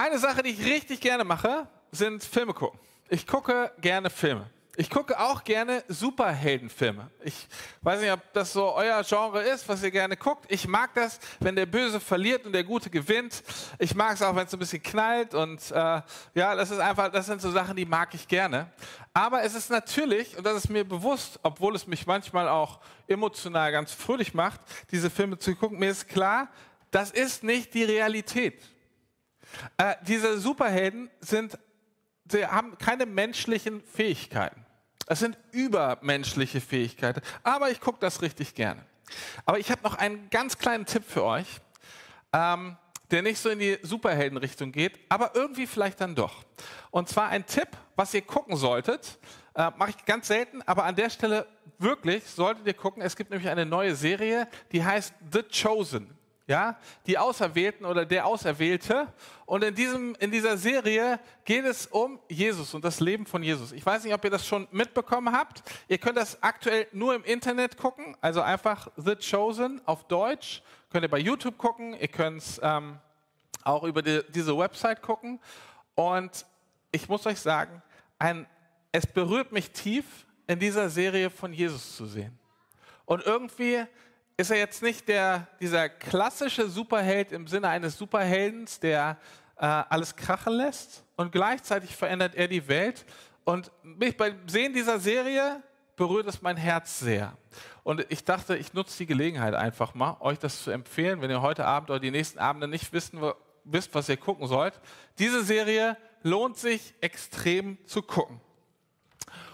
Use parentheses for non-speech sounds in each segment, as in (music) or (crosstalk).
Eine Sache, die ich richtig gerne mache, sind Filme gucken. Ich gucke gerne Filme. Ich gucke auch gerne Superheldenfilme. Ich weiß nicht, ob das so euer Genre ist, was ihr gerne guckt. Ich mag das, wenn der Böse verliert und der Gute gewinnt. Ich mag es auch, wenn es ein bisschen knallt und äh, ja, das ist einfach, das sind so Sachen, die mag ich gerne. Aber es ist natürlich, und das ist mir bewusst, obwohl es mich manchmal auch emotional ganz fröhlich macht, diese Filme zu gucken, mir ist klar, das ist nicht die Realität. Äh, diese Superhelden sind, sie haben keine menschlichen Fähigkeiten. Es sind übermenschliche Fähigkeiten. Aber ich gucke das richtig gerne. Aber ich habe noch einen ganz kleinen Tipp für euch, ähm, der nicht so in die Superheldenrichtung geht, aber irgendwie vielleicht dann doch. Und zwar ein Tipp, was ihr gucken solltet. Äh, Mache ich ganz selten, aber an der Stelle wirklich solltet ihr gucken. Es gibt nämlich eine neue Serie, die heißt The Chosen ja, die Auserwählten oder der Auserwählte. Und in, diesem, in dieser Serie geht es um Jesus und das Leben von Jesus. Ich weiß nicht, ob ihr das schon mitbekommen habt. Ihr könnt das aktuell nur im Internet gucken, also einfach The Chosen auf Deutsch. Könnt ihr bei YouTube gucken, ihr könnt es ähm, auch über die, diese Website gucken. Und ich muss euch sagen, ein, es berührt mich tief, in dieser Serie von Jesus zu sehen. Und irgendwie ist er jetzt nicht der, dieser klassische Superheld im Sinne eines Superheldens, der äh, alles krachen lässt und gleichzeitig verändert er die Welt. Und mich beim Sehen dieser Serie berührt es mein Herz sehr. Und ich dachte, ich nutze die Gelegenheit einfach mal, euch das zu empfehlen, wenn ihr heute Abend oder die nächsten Abende nicht wissen, wisst, was ihr gucken sollt. Diese Serie lohnt sich extrem zu gucken.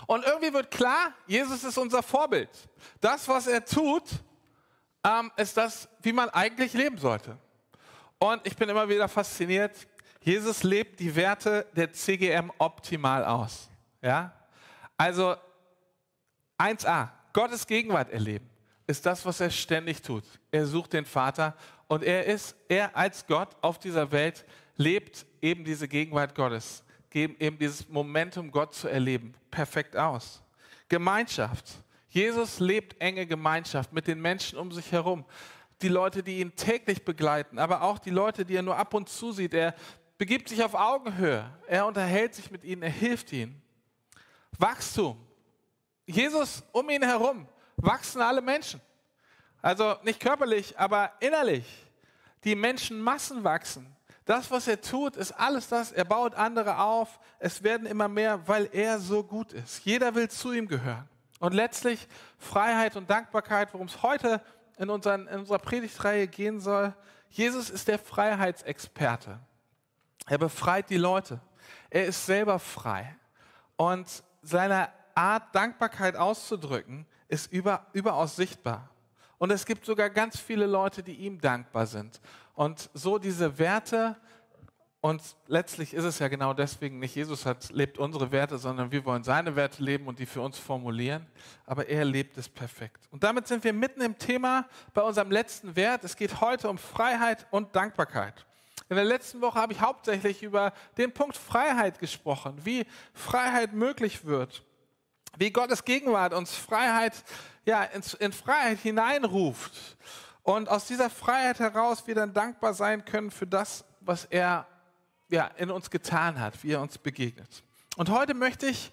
Und irgendwie wird klar, Jesus ist unser Vorbild. Das, was er tut, ähm, ist das, wie man eigentlich leben sollte. Und ich bin immer wieder fasziniert, Jesus lebt die Werte der CGM optimal aus. Ja? Also 1a, Gottes Gegenwart erleben, ist das, was er ständig tut. Er sucht den Vater und er ist, er als Gott auf dieser Welt lebt eben diese Gegenwart Gottes, eben dieses Momentum, Gott zu erleben, perfekt aus. Gemeinschaft. Jesus lebt enge Gemeinschaft mit den Menschen um sich herum. Die Leute, die ihn täglich begleiten, aber auch die Leute, die er nur ab und zu sieht. Er begibt sich auf Augenhöhe. Er unterhält sich mit ihnen, er hilft ihnen. Wachstum. Jesus um ihn herum wachsen alle Menschen. Also nicht körperlich, aber innerlich. Die Menschenmassen wachsen. Das, was er tut, ist alles das. Er baut andere auf. Es werden immer mehr, weil er so gut ist. Jeder will zu ihm gehören. Und letztlich Freiheit und Dankbarkeit, worum es heute in, unseren, in unserer Predigtreihe gehen soll. Jesus ist der Freiheitsexperte. Er befreit die Leute. Er ist selber frei. Und seine Art, Dankbarkeit auszudrücken, ist über, überaus sichtbar. Und es gibt sogar ganz viele Leute, die ihm dankbar sind. Und so diese Werte, und letztlich ist es ja genau deswegen, nicht Jesus hat, lebt unsere Werte, sondern wir wollen seine Werte leben und die für uns formulieren. Aber er lebt es perfekt. Und damit sind wir mitten im Thema bei unserem letzten Wert. Es geht heute um Freiheit und Dankbarkeit. In der letzten Woche habe ich hauptsächlich über den Punkt Freiheit gesprochen, wie Freiheit möglich wird, wie Gottes Gegenwart uns Freiheit, ja, in, Freiheit hineinruft und aus dieser Freiheit heraus wir dann dankbar sein können für das, was er ja, in uns getan hat, wie er uns begegnet. Und heute möchte ich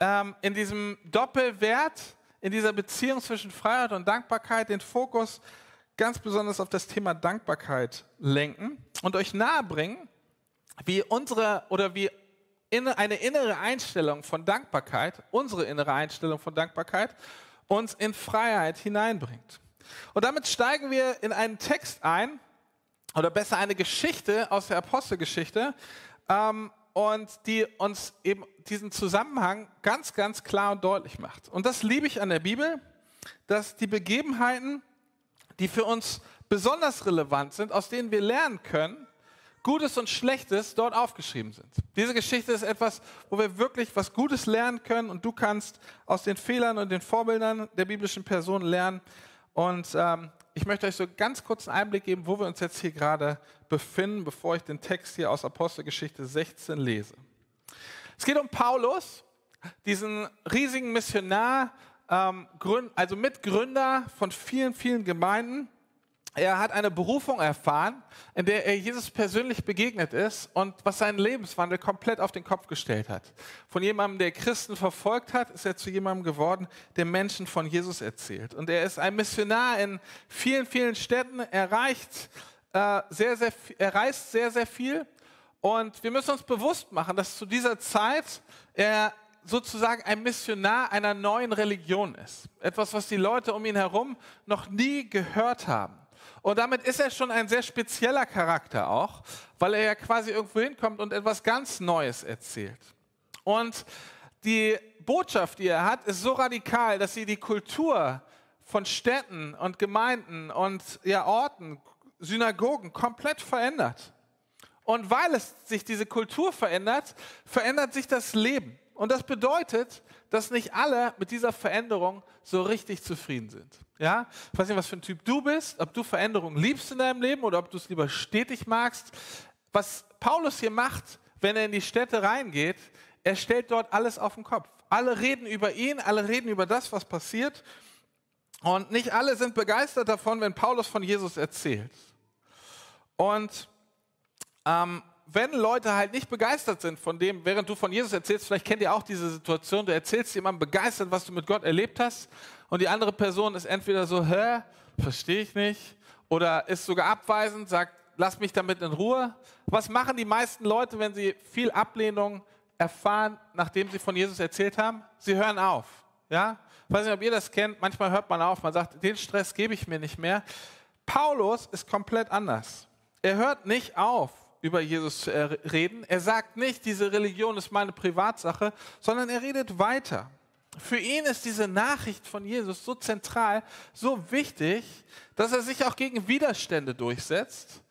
ähm, in diesem Doppelwert, in dieser Beziehung zwischen Freiheit und Dankbarkeit den Fokus ganz besonders auf das Thema Dankbarkeit lenken und euch nahebringen, wie unsere oder wie eine innere Einstellung von Dankbarkeit, unsere innere Einstellung von Dankbarkeit, uns in Freiheit hineinbringt. Und damit steigen wir in einen Text ein, oder besser eine Geschichte aus der Apostelgeschichte ähm, und die uns eben diesen Zusammenhang ganz, ganz klar und deutlich macht. Und das liebe ich an der Bibel, dass die Begebenheiten, die für uns besonders relevant sind, aus denen wir lernen können, Gutes und Schlechtes dort aufgeschrieben sind. Diese Geschichte ist etwas, wo wir wirklich was Gutes lernen können und du kannst aus den Fehlern und den Vorbildern der biblischen Personen lernen. Und ähm, ich möchte euch so ganz kurz einen Einblick geben, wo wir uns jetzt hier gerade befinden, bevor ich den Text hier aus Apostelgeschichte 16 lese. Es geht um Paulus, diesen riesigen Missionar, ähm, also Mitgründer von vielen, vielen Gemeinden. Er hat eine Berufung erfahren, in der er Jesus persönlich begegnet ist und was seinen Lebenswandel komplett auf den Kopf gestellt hat. Von jemandem, der Christen verfolgt hat, ist er zu jemandem geworden, der Menschen von Jesus erzählt. Und er ist ein Missionar in vielen, vielen Städten. Er, reicht, äh, sehr, sehr, er reist sehr, sehr viel. Und wir müssen uns bewusst machen, dass zu dieser Zeit er sozusagen ein Missionar einer neuen Religion ist. Etwas, was die Leute um ihn herum noch nie gehört haben. Und damit ist er schon ein sehr spezieller Charakter auch, weil er ja quasi irgendwo hinkommt und etwas ganz Neues erzählt. Und die Botschaft, die er hat, ist so radikal, dass sie die Kultur von Städten und Gemeinden und ja, Orten, Synagogen komplett verändert. Und weil es sich diese Kultur verändert, verändert sich das Leben. Und das bedeutet, dass nicht alle mit dieser Veränderung so richtig zufrieden sind. Ja? Ich weiß nicht, was für ein Typ du bist, ob du Veränderungen liebst in deinem Leben oder ob du es lieber stetig magst. Was Paulus hier macht, wenn er in die Städte reingeht, er stellt dort alles auf den Kopf. Alle reden über ihn, alle reden über das, was passiert. Und nicht alle sind begeistert davon, wenn Paulus von Jesus erzählt. Und ähm, wenn Leute halt nicht begeistert sind von dem, während du von Jesus erzählst, vielleicht kennt ihr auch diese Situation, du erzählst jemandem begeistert, was du mit Gott erlebt hast und die andere Person ist entweder so, hä, verstehe ich nicht, oder ist sogar abweisend, sagt, lass mich damit in Ruhe. Was machen die meisten Leute, wenn sie viel Ablehnung erfahren, nachdem sie von Jesus erzählt haben? Sie hören auf. Ja? Ich weiß nicht, ob ihr das kennt, manchmal hört man auf, man sagt, den Stress gebe ich mir nicht mehr. Paulus ist komplett anders. Er hört nicht auf über Jesus zu reden. Er sagt nicht, diese Religion ist meine Privatsache, sondern er redet weiter. Für ihn ist diese Nachricht von Jesus so zentral, so wichtig, dass er sich auch gegen Widerstände durchsetzt.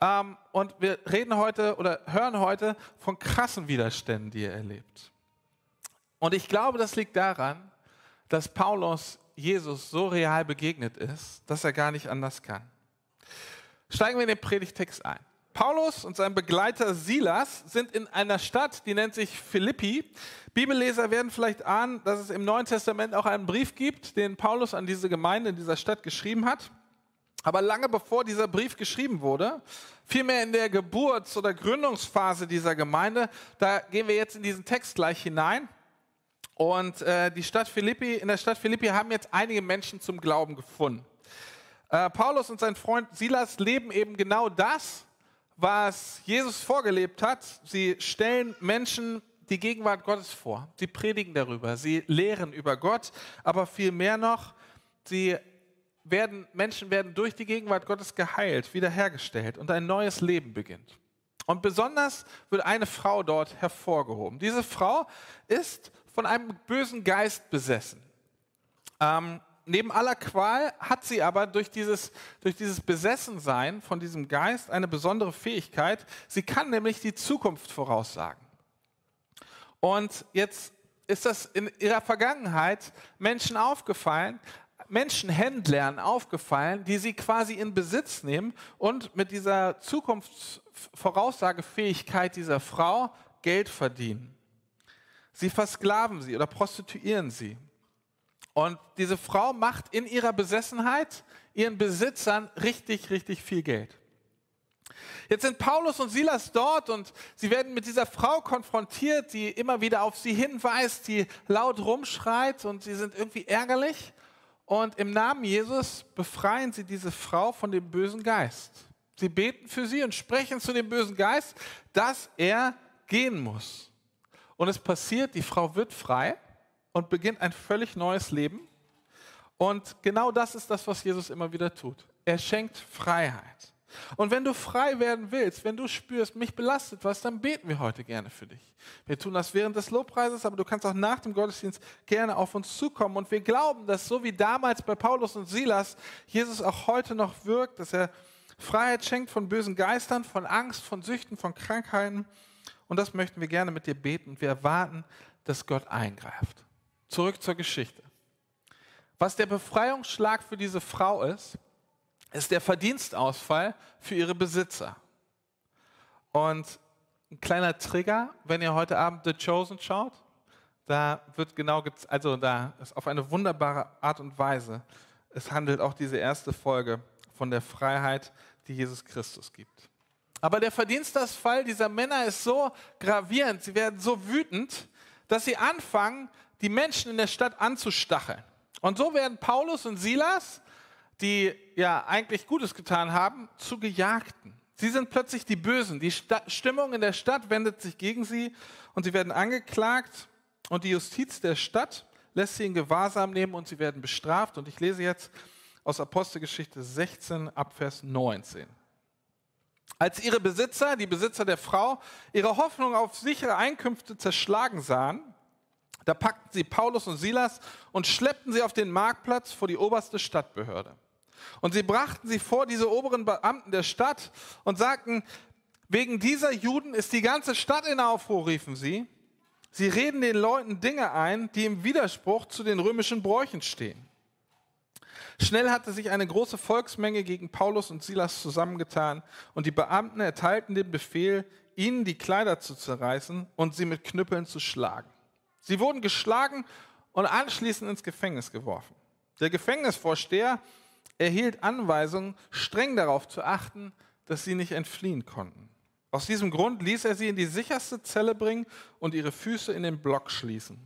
Ähm, und wir reden heute oder hören heute von krassen Widerständen, die er erlebt. Und ich glaube, das liegt daran, dass Paulus Jesus so real begegnet ist, dass er gar nicht anders kann. Steigen wir in den Predigtext ein. Paulus und sein Begleiter Silas sind in einer Stadt, die nennt sich Philippi. Bibelleser werden vielleicht ahnen, dass es im Neuen Testament auch einen Brief gibt, den Paulus an diese Gemeinde in dieser Stadt geschrieben hat. Aber lange bevor dieser Brief geschrieben wurde, vielmehr in der Geburts- oder Gründungsphase dieser Gemeinde, da gehen wir jetzt in diesen Text gleich hinein. Und äh, die Stadt Philippi, in der Stadt Philippi haben jetzt einige Menschen zum Glauben gefunden. Äh, Paulus und sein Freund Silas leben eben genau das, was Jesus vorgelebt hat. Sie stellen Menschen die Gegenwart Gottes vor. Sie predigen darüber, sie lehren über Gott, aber viel mehr noch, sie werden, Menschen werden durch die Gegenwart Gottes geheilt, wiederhergestellt und ein neues Leben beginnt. Und besonders wird eine Frau dort hervorgehoben. Diese Frau ist von einem bösen Geist besessen. Ähm, neben aller Qual hat sie aber durch dieses, durch dieses Besessensein von diesem Geist eine besondere Fähigkeit. Sie kann nämlich die Zukunft voraussagen. Und jetzt ist das in ihrer Vergangenheit Menschen aufgefallen, Menschenhändlern aufgefallen, die sie quasi in Besitz nehmen und mit dieser Zukunftsvoraussagefähigkeit dieser Frau Geld verdienen. Sie versklaven sie oder prostituieren sie. Und diese Frau macht in ihrer Besessenheit ihren Besitzern richtig, richtig viel Geld. Jetzt sind Paulus und Silas dort und sie werden mit dieser Frau konfrontiert, die immer wieder auf sie hinweist, die laut rumschreit und sie sind irgendwie ärgerlich. Und im Namen Jesus befreien sie diese Frau von dem bösen Geist. Sie beten für sie und sprechen zu dem bösen Geist, dass er gehen muss. Und es passiert, die Frau wird frei und beginnt ein völlig neues Leben. Und genau das ist das, was Jesus immer wieder tut. Er schenkt Freiheit. Und wenn du frei werden willst, wenn du spürst, mich belastet was, dann beten wir heute gerne für dich. Wir tun das während des Lobpreises, aber du kannst auch nach dem Gottesdienst gerne auf uns zukommen. Und wir glauben, dass so wie damals bei Paulus und Silas Jesus auch heute noch wirkt, dass er Freiheit schenkt von bösen Geistern, von Angst, von Süchten, von Krankheiten. Und das möchten wir gerne mit dir beten. Wir erwarten, dass Gott eingreift. Zurück zur Geschichte. Was der Befreiungsschlag für diese Frau ist, ist der Verdienstausfall für ihre Besitzer. Und ein kleiner Trigger, wenn ihr heute Abend The Chosen schaut, da wird genau, also da ist auf eine wunderbare Art und Weise, es handelt auch diese erste Folge von der Freiheit, die Jesus Christus gibt. Aber der Verdienstausfall dieser Männer ist so gravierend, sie werden so wütend, dass sie anfangen, die Menschen in der Stadt anzustacheln. Und so werden Paulus und Silas, die ja eigentlich Gutes getan haben, zu Gejagten. Sie sind plötzlich die Bösen. Die Sta Stimmung in der Stadt wendet sich gegen sie und sie werden angeklagt und die Justiz der Stadt lässt sie in Gewahrsam nehmen und sie werden bestraft. Und ich lese jetzt aus Apostelgeschichte 16 ab Vers 19. Als ihre Besitzer, die Besitzer der Frau, ihre Hoffnung auf sichere Einkünfte zerschlagen sahen, da packten sie Paulus und Silas und schleppten sie auf den Marktplatz vor die oberste Stadtbehörde. Und sie brachten sie vor diese oberen Beamten der Stadt und sagten, wegen dieser Juden ist die ganze Stadt in Aufruhr, riefen sie. Sie reden den Leuten Dinge ein, die im Widerspruch zu den römischen Bräuchen stehen. Schnell hatte sich eine große Volksmenge gegen Paulus und Silas zusammengetan und die Beamten erteilten den Befehl, ihnen die Kleider zu zerreißen und sie mit Knüppeln zu schlagen. Sie wurden geschlagen und anschließend ins Gefängnis geworfen. Der Gefängnisvorsteher erhielt Anweisungen, streng darauf zu achten, dass sie nicht entfliehen konnten. Aus diesem Grund ließ er sie in die sicherste Zelle bringen und ihre Füße in den Block schließen.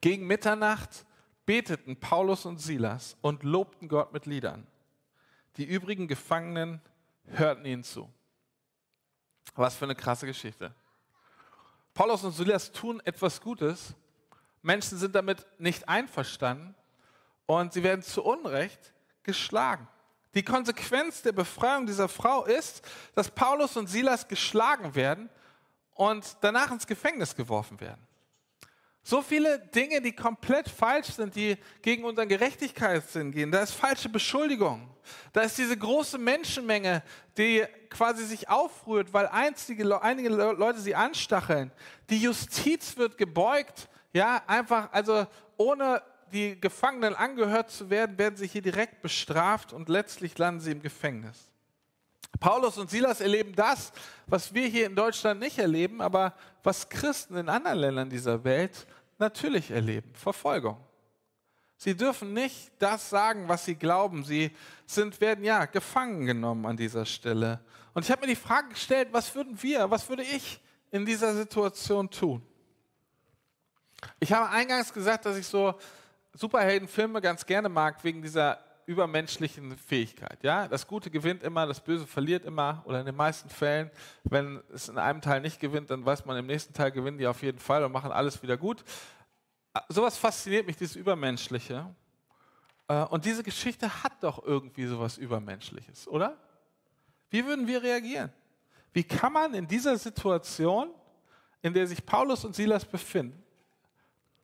Gegen Mitternacht beteten Paulus und Silas und lobten Gott mit Liedern. Die übrigen Gefangenen hörten ihnen zu. Was für eine krasse Geschichte. Paulus und Silas tun etwas Gutes. Menschen sind damit nicht einverstanden und sie werden zu Unrecht geschlagen. Die Konsequenz der Befreiung dieser Frau ist, dass Paulus und Silas geschlagen werden und danach ins Gefängnis geworfen werden. So viele Dinge, die komplett falsch sind, die gegen unseren Gerechtigkeitssinn gehen. Da ist falsche Beschuldigung. Da ist diese große Menschenmenge, die quasi sich aufrührt, weil einzige, einige Leute sie anstacheln. Die Justiz wird gebeugt. Ja, einfach, also ohne die Gefangenen angehört zu werden, werden sie hier direkt bestraft und letztlich landen sie im Gefängnis. Paulus und Silas erleben das, was wir hier in Deutschland nicht erleben, aber was Christen in anderen Ländern dieser Welt natürlich erleben. Verfolgung. Sie dürfen nicht das sagen, was sie glauben. Sie sind, werden ja gefangen genommen an dieser Stelle. Und ich habe mir die Frage gestellt, was würden wir, was würde ich in dieser Situation tun? Ich habe eingangs gesagt, dass ich so Superheldenfilme ganz gerne mag, wegen dieser übermenschlichen Fähigkeit. Ja? Das Gute gewinnt immer, das Böse verliert immer oder in den meisten Fällen. Wenn es in einem Teil nicht gewinnt, dann weiß man, im nächsten Teil gewinnen die auf jeden Fall und machen alles wieder gut. Ah, sowas fasziniert mich, dieses Übermenschliche. Äh, und diese Geschichte hat doch irgendwie sowas Übermenschliches, oder? Wie würden wir reagieren? Wie kann man in dieser Situation, in der sich Paulus und Silas befinden,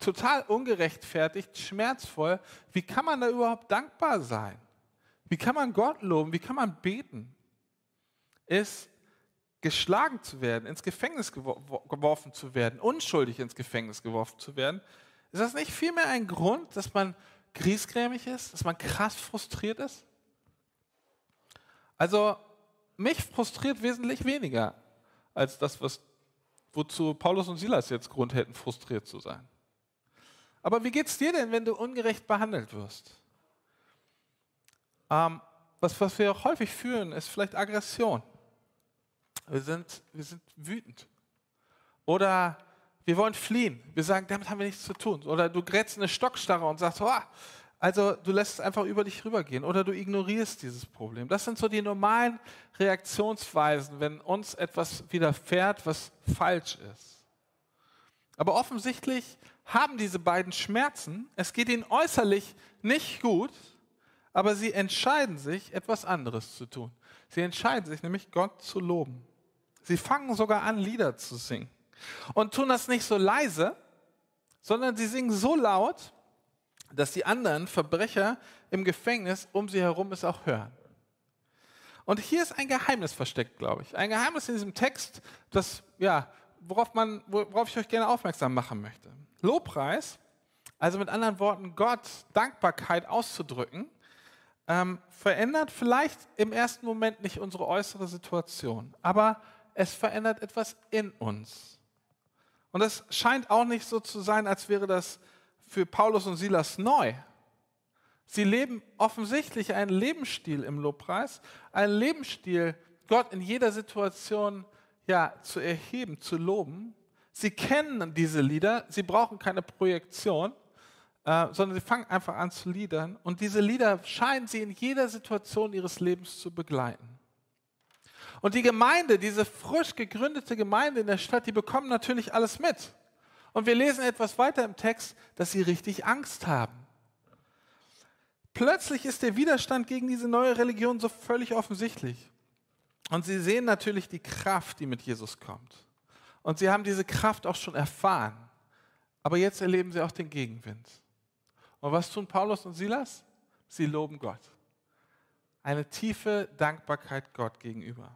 total ungerechtfertigt, schmerzvoll. Wie kann man da überhaupt dankbar sein? Wie kann man Gott loben? Wie kann man beten? Ist geschlagen zu werden, ins Gefängnis geworfen zu werden, unschuldig ins Gefängnis geworfen zu werden, ist das nicht vielmehr ein Grund, dass man griesgrämig ist, dass man krass frustriert ist? Also mich frustriert wesentlich weniger als das, was, wozu Paulus und Silas jetzt Grund hätten, frustriert zu sein. Aber wie geht es dir denn, wenn du ungerecht behandelt wirst? Ähm, was, was wir auch häufig führen, ist vielleicht Aggression. Wir sind, wir sind wütend. Oder wir wollen fliehen. Wir sagen, damit haben wir nichts zu tun. Oder du grätst eine Stockstarre und sagst, oh, also du lässt es einfach über dich rübergehen. Oder du ignorierst dieses Problem. Das sind so die normalen Reaktionsweisen, wenn uns etwas widerfährt, was falsch ist. Aber offensichtlich haben diese beiden Schmerzen. Es geht ihnen äußerlich nicht gut, aber sie entscheiden sich, etwas anderes zu tun. Sie entscheiden sich nämlich, Gott zu loben. Sie fangen sogar an, Lieder zu singen. Und tun das nicht so leise, sondern sie singen so laut, dass die anderen Verbrecher im Gefängnis um sie herum es auch hören. Und hier ist ein Geheimnis versteckt, glaube ich. Ein Geheimnis in diesem Text, das, ja, worauf, man, worauf ich euch gerne aufmerksam machen möchte. Lobpreis, also mit anderen Worten Gott Dankbarkeit auszudrücken, ähm, verändert vielleicht im ersten Moment nicht unsere äußere Situation, aber es verändert etwas in uns. Und es scheint auch nicht so zu sein, als wäre das für Paulus und Silas neu, Sie leben offensichtlich einen Lebensstil im Lobpreis, einen Lebensstil, Gott in jeder Situation ja, zu erheben, zu loben. Sie kennen diese Lieder, sie brauchen keine Projektion, äh, sondern sie fangen einfach an zu liedern. Und diese Lieder scheinen sie in jeder Situation ihres Lebens zu begleiten. Und die Gemeinde, diese frisch gegründete Gemeinde in der Stadt, die bekommen natürlich alles mit. Und wir lesen etwas weiter im Text, dass sie richtig Angst haben. Plötzlich ist der Widerstand gegen diese neue Religion so völlig offensichtlich. Und sie sehen natürlich die Kraft, die mit Jesus kommt. Und sie haben diese Kraft auch schon erfahren. Aber jetzt erleben sie auch den Gegenwind. Und was tun Paulus und Silas? Sie loben Gott. Eine tiefe Dankbarkeit Gott gegenüber.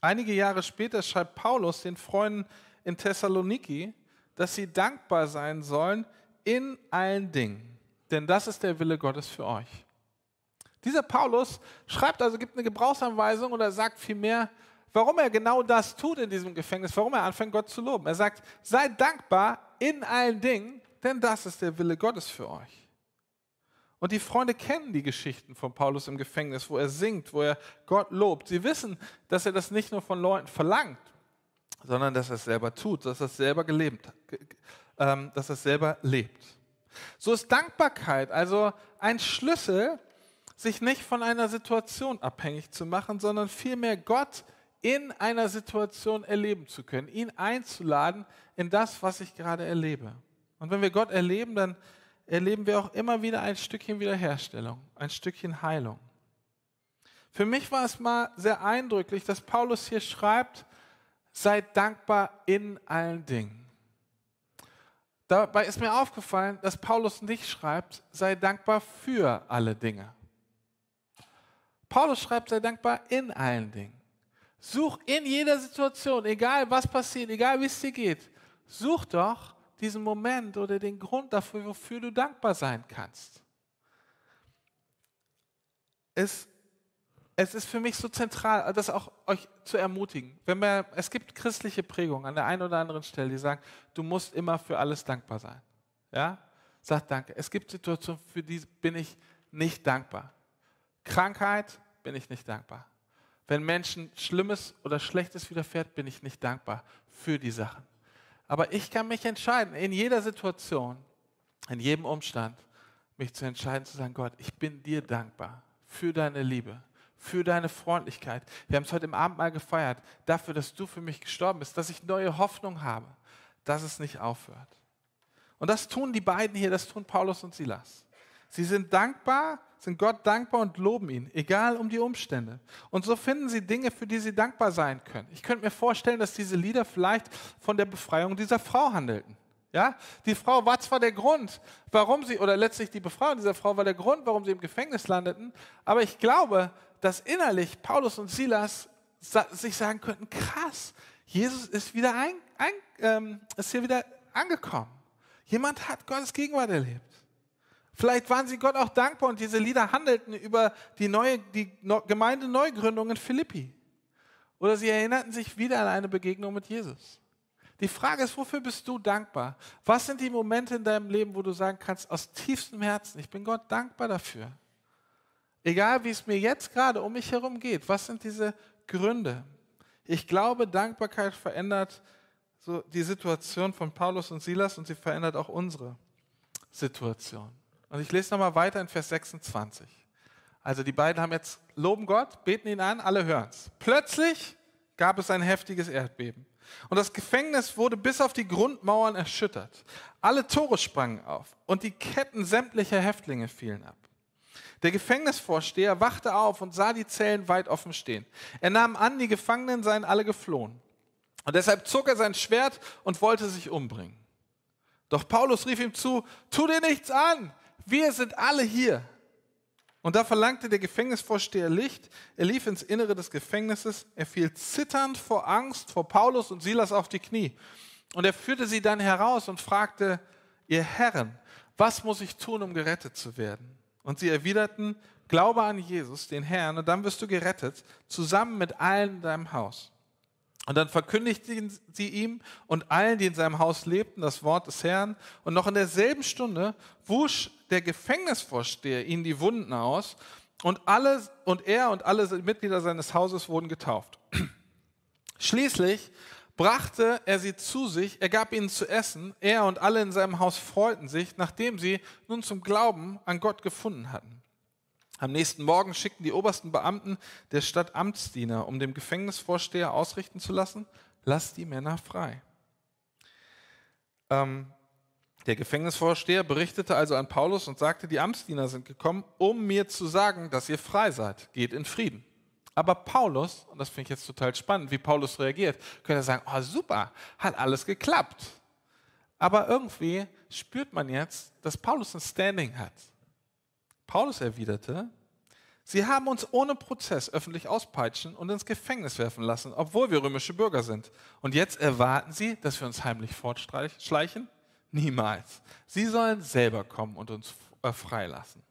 Einige Jahre später schreibt Paulus den Freunden in Thessaloniki, dass sie dankbar sein sollen in allen Dingen. Denn das ist der Wille Gottes für euch. Dieser Paulus schreibt also, gibt eine Gebrauchsanweisung oder sagt vielmehr, warum er genau das tut in diesem Gefängnis, warum er anfängt, Gott zu loben. Er sagt, seid dankbar in allen Dingen, denn das ist der Wille Gottes für euch. Und die Freunde kennen die Geschichten von Paulus im Gefängnis, wo er singt, wo er Gott lobt. Sie wissen, dass er das nicht nur von Leuten verlangt, sondern dass er es selber tut, dass er es selber gelebt, ähm, dass er es selber lebt. So ist Dankbarkeit also ein Schlüssel, sich nicht von einer Situation abhängig zu machen, sondern vielmehr Gott in einer Situation erleben zu können, ihn einzuladen in das, was ich gerade erlebe. Und wenn wir Gott erleben, dann erleben wir auch immer wieder ein Stückchen Wiederherstellung, ein Stückchen Heilung. Für mich war es mal sehr eindrücklich, dass Paulus hier schreibt, seid dankbar in allen Dingen. Dabei ist mir aufgefallen, dass Paulus nicht schreibt, sei dankbar für alle Dinge. Paulus schreibt, sei dankbar in allen Dingen. Such in jeder Situation, egal was passiert, egal wie es dir geht, such doch diesen Moment oder den Grund dafür, wofür du dankbar sein kannst. Es, es ist für mich so zentral, das auch euch zu ermutigen. Wenn wir, es gibt christliche Prägungen an der einen oder anderen Stelle, die sagen, du musst immer für alles dankbar sein. Ja? Sag danke. Es gibt Situationen, für die bin ich nicht dankbar. Krankheit bin ich nicht dankbar. Wenn Menschen Schlimmes oder Schlechtes widerfährt, bin ich nicht dankbar für die Sachen. Aber ich kann mich entscheiden, in jeder Situation, in jedem Umstand, mich zu entscheiden, zu sagen, Gott, ich bin dir dankbar für deine Liebe, für deine Freundlichkeit. Wir haben es heute im Abend mal gefeiert, dafür, dass du für mich gestorben bist, dass ich neue Hoffnung habe, dass es nicht aufhört. Und das tun die beiden hier, das tun Paulus und Silas. Sie sind dankbar, sind Gott dankbar und loben ihn, egal um die Umstände. Und so finden sie Dinge, für die sie dankbar sein können. Ich könnte mir vorstellen, dass diese Lieder vielleicht von der Befreiung dieser Frau handelten. Ja, die Frau war zwar der Grund, warum sie, oder letztlich die Befreiung dieser Frau war der Grund, warum sie im Gefängnis landeten, aber ich glaube, dass innerlich Paulus und Silas sich sagen könnten, krass, Jesus ist wieder ein, ein ähm, ist hier wieder angekommen. Jemand hat Gottes Gegenwart erlebt. Vielleicht waren sie Gott auch dankbar und diese Lieder handelten über die, neue, die Gemeindeneugründung in Philippi. Oder sie erinnerten sich wieder an eine Begegnung mit Jesus. Die Frage ist, wofür bist du dankbar? Was sind die Momente in deinem Leben, wo du sagen kannst, aus tiefstem Herzen, ich bin Gott dankbar dafür. Egal wie es mir jetzt gerade um mich herum geht, was sind diese Gründe? Ich glaube, Dankbarkeit verändert so die Situation von Paulus und Silas und sie verändert auch unsere Situation. Und ich lese nochmal weiter in Vers 26. Also die beiden haben jetzt, loben Gott, beten ihn an, alle hören es. Plötzlich gab es ein heftiges Erdbeben. Und das Gefängnis wurde bis auf die Grundmauern erschüttert. Alle Tore sprangen auf und die Ketten sämtlicher Häftlinge fielen ab. Der Gefängnisvorsteher wachte auf und sah die Zellen weit offen stehen. Er nahm an, die Gefangenen seien alle geflohen. Und deshalb zog er sein Schwert und wollte sich umbringen. Doch Paulus rief ihm zu, tu dir nichts an, wir sind alle hier. Und da verlangte der Gefängnisvorsteher Licht. Er lief ins Innere des Gefängnisses. Er fiel zitternd vor Angst vor Paulus und Silas auf die Knie. Und er führte sie dann heraus und fragte, ihr Herren, was muss ich tun, um gerettet zu werden? Und sie erwiderten, glaube an Jesus, den Herrn, und dann wirst du gerettet, zusammen mit allen in deinem Haus. Und dann verkündigten sie ihm und allen, die in seinem Haus lebten, das Wort des Herrn. Und noch in derselben Stunde wusch der Gefängnisvorsteher ihnen die Wunden aus und, alle, und er und alle Mitglieder seines Hauses wurden getauft. (clears throat) Schließlich brachte er sie zu sich, er gab ihnen zu essen, er und alle in seinem Haus freuten sich, nachdem sie nun zum Glauben an Gott gefunden hatten. Am nächsten Morgen schickten die obersten Beamten der Stadt Amtsdiener, um dem Gefängnisvorsteher ausrichten zu lassen, lass die Männer frei. Ähm, der Gefängnisvorsteher berichtete also an Paulus und sagte, die Amtsdiener sind gekommen, um mir zu sagen, dass ihr frei seid. Geht in Frieden. Aber Paulus, und das finde ich jetzt total spannend, wie Paulus reagiert, könnte sagen, oh super, hat alles geklappt. Aber irgendwie spürt man jetzt, dass Paulus ein Standing hat. Paulus erwiderte, Sie haben uns ohne Prozess öffentlich auspeitschen und ins Gefängnis werfen lassen, obwohl wir römische Bürger sind. Und jetzt erwarten Sie, dass wir uns heimlich fortschleichen? Niemals. Sie sollen selber kommen und uns äh, freilassen.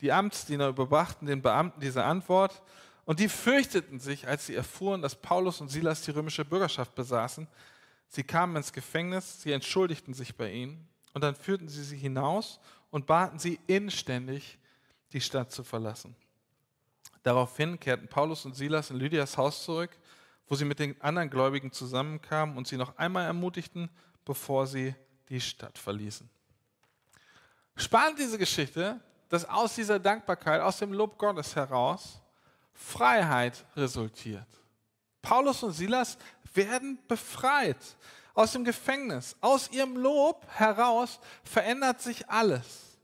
Die Amtsdiener überbrachten den Beamten diese Antwort und die fürchteten sich, als sie erfuhren, dass Paulus und Silas die römische Bürgerschaft besaßen. Sie kamen ins Gefängnis, sie entschuldigten sich bei ihnen und dann führten sie sie hinaus und baten sie inständig, die Stadt zu verlassen. Daraufhin kehrten Paulus und Silas in Lydias Haus zurück, wo sie mit den anderen Gläubigen zusammenkamen und sie noch einmal ermutigten, bevor sie die Stadt verließen. Spannend diese Geschichte, dass aus dieser Dankbarkeit, aus dem Lob Gottes heraus Freiheit resultiert. Paulus und Silas werden befreit aus dem Gefängnis. Aus ihrem Lob heraus verändert sich alles.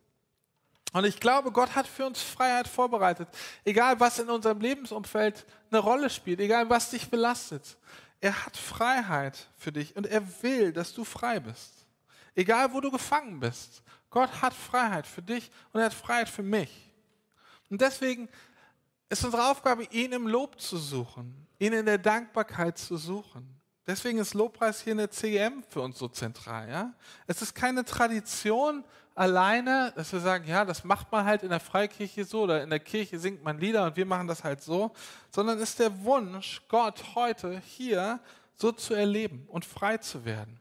Und ich glaube, Gott hat für uns Freiheit vorbereitet. Egal, was in unserem Lebensumfeld eine Rolle spielt, egal, was dich belastet. Er hat Freiheit für dich und er will, dass du frei bist. Egal, wo du gefangen bist. Gott hat Freiheit für dich und er hat Freiheit für mich. Und deswegen ist unsere Aufgabe, ihn im Lob zu suchen, ihn in der Dankbarkeit zu suchen. Deswegen ist Lobpreis hier in der CGM für uns so zentral. Ja? Es ist keine Tradition alleine, dass wir sagen, ja, das macht man halt in der Freikirche so oder in der Kirche singt man Lieder und wir machen das halt so, sondern ist der Wunsch, Gott heute hier so zu erleben und frei zu werden.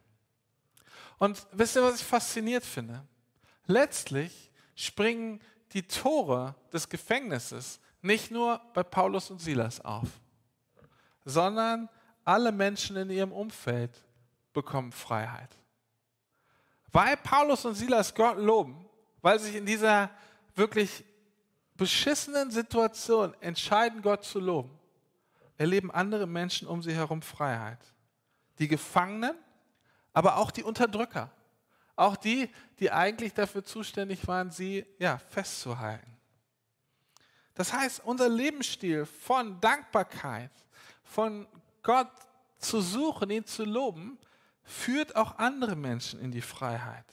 Und wisst ihr, was ich fasziniert finde? Letztlich springen die Tore des Gefängnisses nicht nur bei Paulus und Silas auf, sondern alle Menschen in ihrem Umfeld bekommen Freiheit. Weil Paulus und Silas Gott loben, weil sich in dieser wirklich beschissenen Situation entscheiden, Gott zu loben, erleben andere Menschen um sie herum Freiheit. Die Gefangenen, aber auch die Unterdrücker. Auch die, die eigentlich dafür zuständig waren, sie ja, festzuhalten. Das heißt, unser Lebensstil von Dankbarkeit, von Gott zu suchen, ihn zu loben, führt auch andere Menschen in die Freiheit.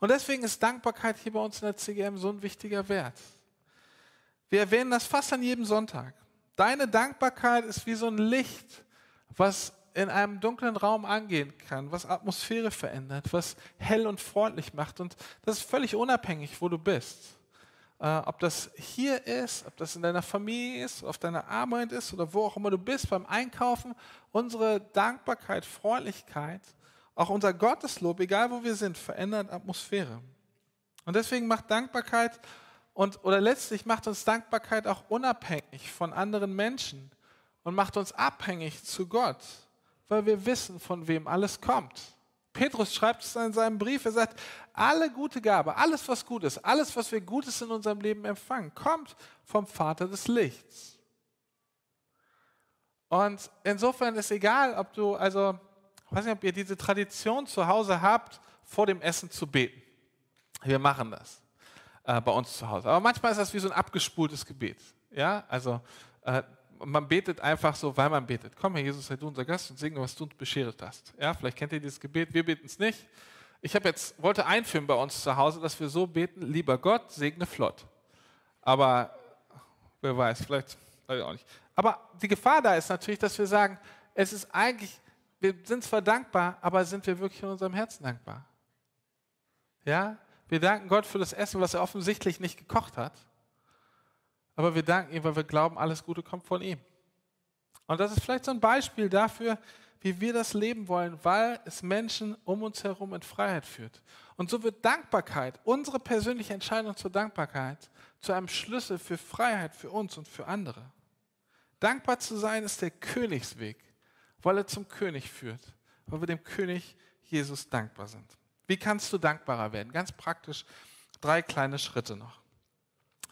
Und deswegen ist Dankbarkeit hier bei uns in der CGM so ein wichtiger Wert. Wir erwähnen das fast an jedem Sonntag. Deine Dankbarkeit ist wie so ein Licht, was in einem dunklen Raum angehen kann, was Atmosphäre verändert, was hell und freundlich macht. Und das ist völlig unabhängig, wo du bist. Äh, ob das hier ist, ob das in deiner Familie ist, auf deiner Arbeit ist oder wo auch immer du bist, beim Einkaufen, unsere Dankbarkeit, Freundlichkeit, auch unser Gotteslob, egal wo wir sind, verändert Atmosphäre. Und deswegen macht Dankbarkeit und oder letztlich macht uns Dankbarkeit auch unabhängig von anderen Menschen und macht uns abhängig zu Gott, weil wir wissen, von wem alles kommt. Petrus schreibt es in seinem Brief, er sagt, alle gute Gabe, alles was gut ist, alles was wir Gutes in unserem Leben empfangen, kommt vom Vater des Lichts. Und insofern ist egal, ob du, also, ich weiß nicht, ob ihr diese Tradition zu Hause habt, vor dem Essen zu beten. Wir machen das äh, bei uns zu Hause. Aber manchmal ist das wie so ein abgespultes Gebet. Ja, also äh, man betet einfach so, weil man betet. Komm, Herr Jesus, sei du unser Gast und segne, was du uns beschert hast. Ja, vielleicht kennt ihr dieses Gebet, wir beten es nicht. Ich habe jetzt, wollte einführen bei uns zu Hause, dass wir so beten, lieber Gott, segne flott. Aber wer weiß, vielleicht, weiß ich auch nicht. Aber die Gefahr da ist natürlich, dass wir sagen, es ist eigentlich, wir sind zwar dankbar, aber sind wir wirklich in unserem Herzen dankbar? Ja, wir danken Gott für das Essen, was er offensichtlich nicht gekocht hat. Aber wir danken ihm, weil wir glauben, alles Gute kommt von ihm. Und das ist vielleicht so ein Beispiel dafür, wie wir das leben wollen, weil es Menschen um uns herum in Freiheit führt. Und so wird Dankbarkeit, unsere persönliche Entscheidung zur Dankbarkeit, zu einem Schlüssel für Freiheit für uns und für andere. Dankbar zu sein ist der Königsweg, weil er zum König führt, weil wir dem König Jesus dankbar sind. Wie kannst du dankbarer werden? Ganz praktisch drei kleine Schritte noch.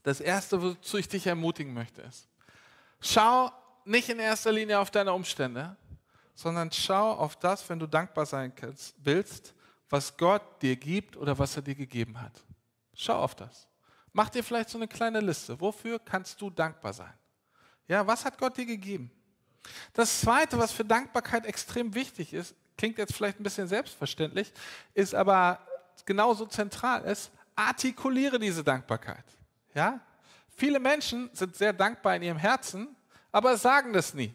Das erste, wozu ich dich ermutigen möchte, ist, schau nicht in erster Linie auf deine Umstände, sondern schau auf das, wenn du dankbar sein willst, was Gott dir gibt oder was er dir gegeben hat. Schau auf das. Mach dir vielleicht so eine kleine Liste. Wofür kannst du dankbar sein? Ja, was hat Gott dir gegeben? Das Zweite, was für Dankbarkeit extrem wichtig ist, klingt jetzt vielleicht ein bisschen selbstverständlich, ist aber genauso zentral, ist, artikuliere diese Dankbarkeit. Ja? Viele Menschen sind sehr dankbar in ihrem Herzen, aber sagen das nie.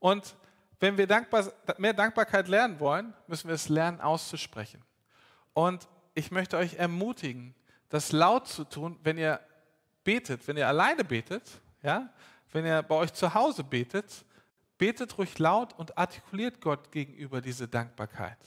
Und wenn wir dankbar, mehr Dankbarkeit lernen wollen, müssen wir es lernen auszusprechen. Und ich möchte euch ermutigen, das laut zu tun, wenn ihr betet, wenn ihr alleine betet, ja, wenn ihr bei euch zu Hause betet, betet ruhig laut und artikuliert Gott gegenüber diese Dankbarkeit.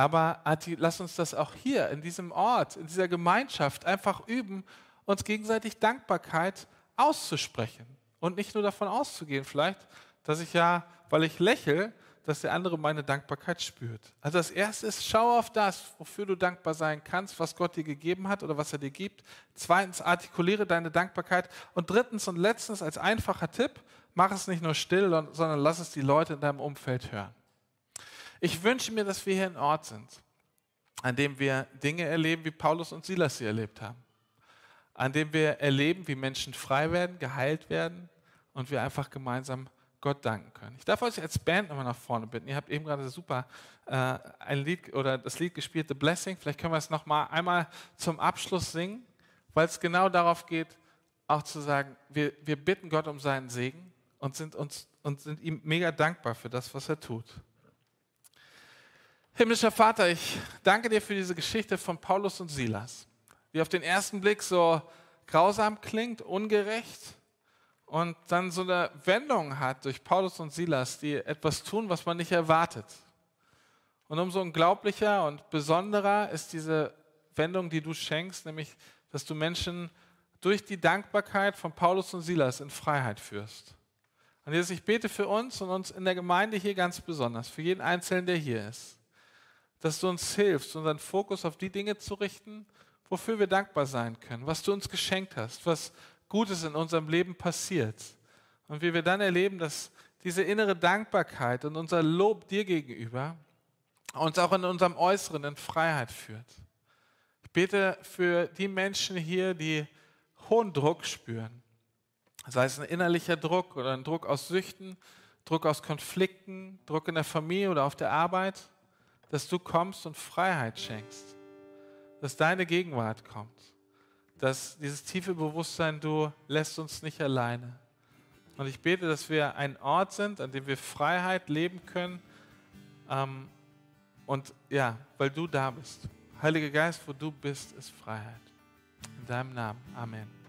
Aber lasst uns das auch hier in diesem Ort, in dieser Gemeinschaft einfach üben, uns gegenseitig Dankbarkeit auszusprechen und nicht nur davon auszugehen, vielleicht, dass ich ja, weil ich lächle, dass der andere meine Dankbarkeit spürt. Also das Erste ist, schau auf das, wofür du dankbar sein kannst, was Gott dir gegeben hat oder was er dir gibt. Zweitens, artikuliere deine Dankbarkeit. Und drittens und letztens als einfacher Tipp, mach es nicht nur still, sondern lass es die Leute in deinem Umfeld hören. Ich wünsche mir, dass wir hier ein Ort sind, an dem wir Dinge erleben, wie Paulus und Silas sie erlebt haben. An dem wir erleben, wie Menschen frei werden, geheilt werden und wir einfach gemeinsam Gott danken können. Ich darf euch als Band nochmal nach vorne bitten. Ihr habt eben gerade super äh, ein Lied oder das Lied gespielt, The Blessing. Vielleicht können wir es nochmal einmal zum Abschluss singen, weil es genau darauf geht, auch zu sagen, wir, wir bitten Gott um seinen Segen und sind, uns, und sind ihm mega dankbar für das, was er tut. Himmlischer Vater, ich danke dir für diese Geschichte von Paulus und Silas, die auf den ersten Blick so grausam klingt, ungerecht und dann so eine Wendung hat durch Paulus und Silas, die etwas tun, was man nicht erwartet. Und umso unglaublicher und besonderer ist diese Wendung, die du schenkst, nämlich, dass du Menschen durch die Dankbarkeit von Paulus und Silas in Freiheit führst. Und Jesus, ich bete für uns und uns in der Gemeinde hier ganz besonders, für jeden Einzelnen, der hier ist, dass du uns hilfst, unseren Fokus auf die Dinge zu richten, wofür wir dankbar sein können, was du uns geschenkt hast, was Gutes in unserem Leben passiert. Und wie wir dann erleben, dass diese innere Dankbarkeit und unser Lob dir gegenüber uns auch in unserem Äußeren in Freiheit führt. Ich bete für die Menschen hier, die hohen Druck spüren. Sei es ein innerlicher Druck oder ein Druck aus Süchten, Druck aus Konflikten, Druck in der Familie oder auf der Arbeit, dass du kommst und Freiheit schenkst, dass deine Gegenwart kommt dass dieses tiefe Bewusstsein, du lässt uns nicht alleine. Und ich bete, dass wir ein Ort sind, an dem wir Freiheit leben können. Ähm, und ja, weil du da bist. Heiliger Geist, wo du bist, ist Freiheit. In deinem Namen. Amen.